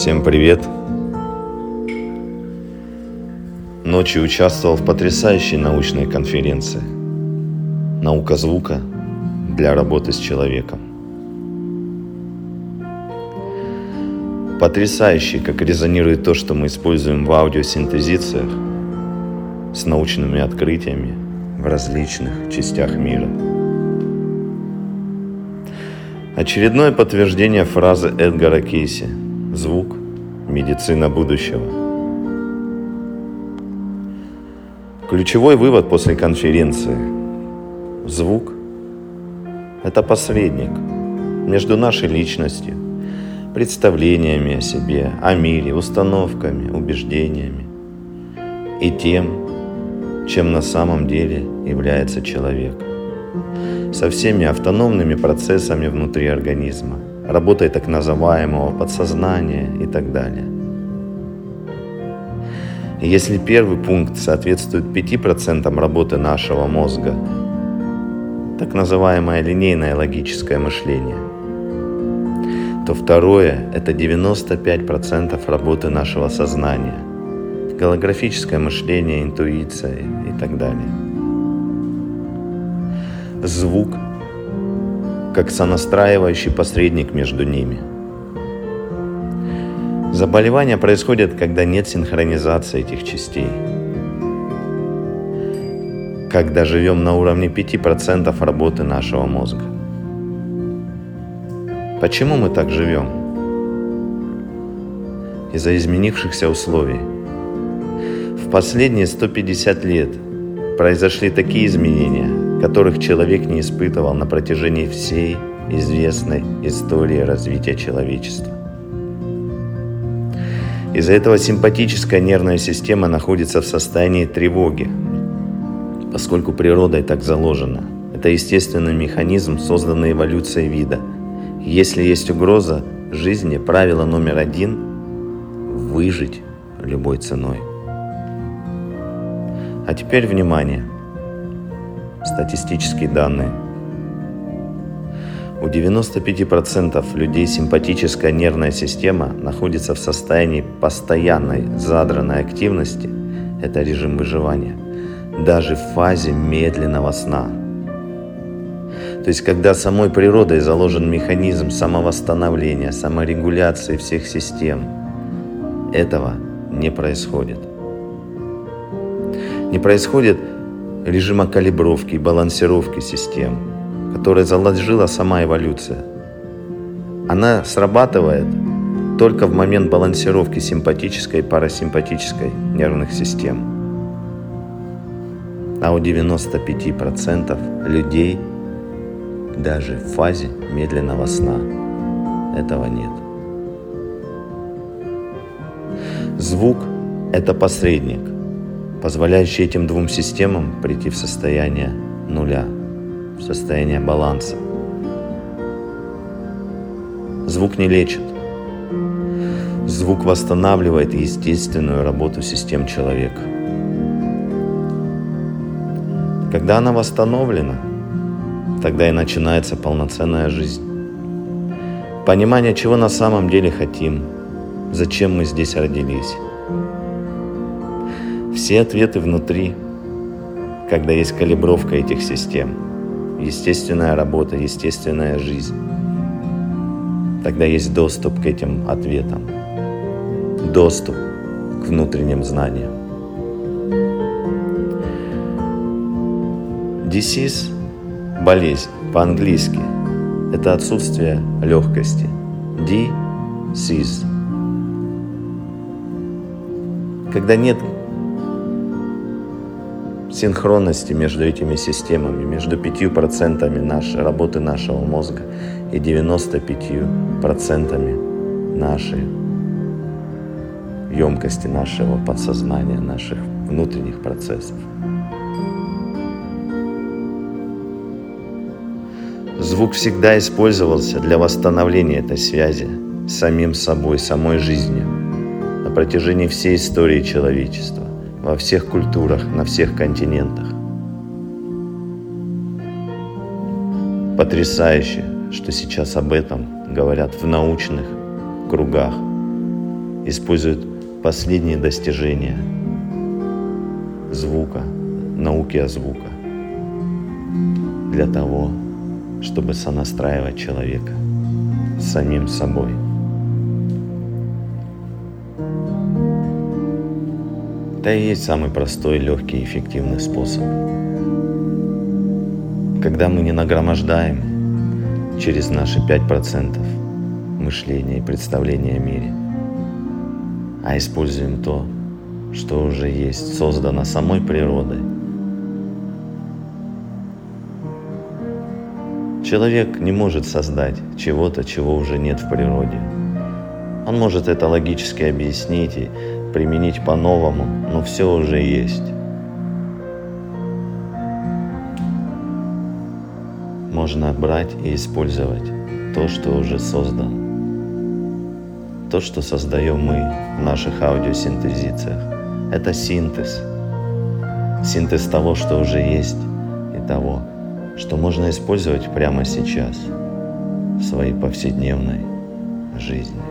Всем привет! Ночью участвовал в потрясающей научной конференции «Наука звука для работы с человеком». Потрясающе, как резонирует то, что мы используем в аудиосинтезициях с научными открытиями в различных частях мира. Очередное подтверждение фразы Эдгара Кейси «Звук – медицина будущего». Ключевой вывод после конференции – звук – это посредник между нашей личностью, представлениями о себе, о мире, установками, убеждениями и тем, чем на самом деле является человек. Со всеми автономными процессами внутри организма, работой так называемого подсознания и так далее. Если первый пункт соответствует 5% работы нашего мозга, так называемое линейное логическое мышление – то второе – это 95% работы нашего сознания, голографическое мышление, интуиция и так далее. Звук как сонастраивающий посредник между ними. Заболевания происходят, когда нет синхронизации этих частей. Когда живем на уровне 5% работы нашего мозга. Почему мы так живем? Из-за изменившихся условий. В последние 150 лет произошли такие изменения, которых человек не испытывал на протяжении всей известной истории развития человечества. Из-за этого симпатическая нервная система находится в состоянии тревоги, поскольку природой так заложено. Это естественный механизм, созданный эволюцией вида – если есть угроза жизни, правило номер один – выжить любой ценой. А теперь внимание. Статистические данные. У 95% людей симпатическая нервная система находится в состоянии постоянной задранной активности. Это режим выживания. Даже в фазе медленного сна – то есть, когда самой природой заложен механизм самовосстановления, саморегуляции всех систем, этого не происходит. Не происходит режима калибровки и балансировки систем, который заложила сама эволюция. Она срабатывает только в момент балансировки симпатической и парасимпатической нервных систем. А у 95% людей – даже в фазе медленного сна этого нет. Звук – это посредник, позволяющий этим двум системам прийти в состояние нуля, в состояние баланса. Звук не лечит. Звук восстанавливает естественную работу систем человека. Когда она восстановлена – Тогда и начинается полноценная жизнь. Понимание, чего на самом деле хотим, зачем мы здесь родились. Все ответы внутри, когда есть калибровка этих систем, естественная работа, естественная жизнь. Тогда есть доступ к этим ответам, доступ к внутренним знаниям. Disease Болезнь по-английски – это отсутствие легкости. Disease. Когда нет синхронности между этими системами, между 5% нашей работы нашего мозга и 95% нашей емкости нашего подсознания, наших внутренних процессов. Звук всегда использовался для восстановления этой связи с самим собой, самой жизнью на протяжении всей истории человечества, во всех культурах, на всех континентах. Потрясающе, что сейчас об этом говорят в научных кругах. используют последние достижения звука, науки о звука для того, чтобы сонастраивать человека самим собой. Это и есть самый простой, легкий и эффективный способ. Когда мы не нагромождаем через наши 5% мышления и представления о мире, а используем то, что уже есть, создано самой природой. Человек не может создать чего-то, чего уже нет в природе. Он может это логически объяснить и применить по-новому, но все уже есть. Можно брать и использовать то, что уже создано. То, что создаем мы в наших аудиосинтезициях, это синтез. Синтез того, что уже есть, и того, что можно использовать прямо сейчас в своей повседневной жизни.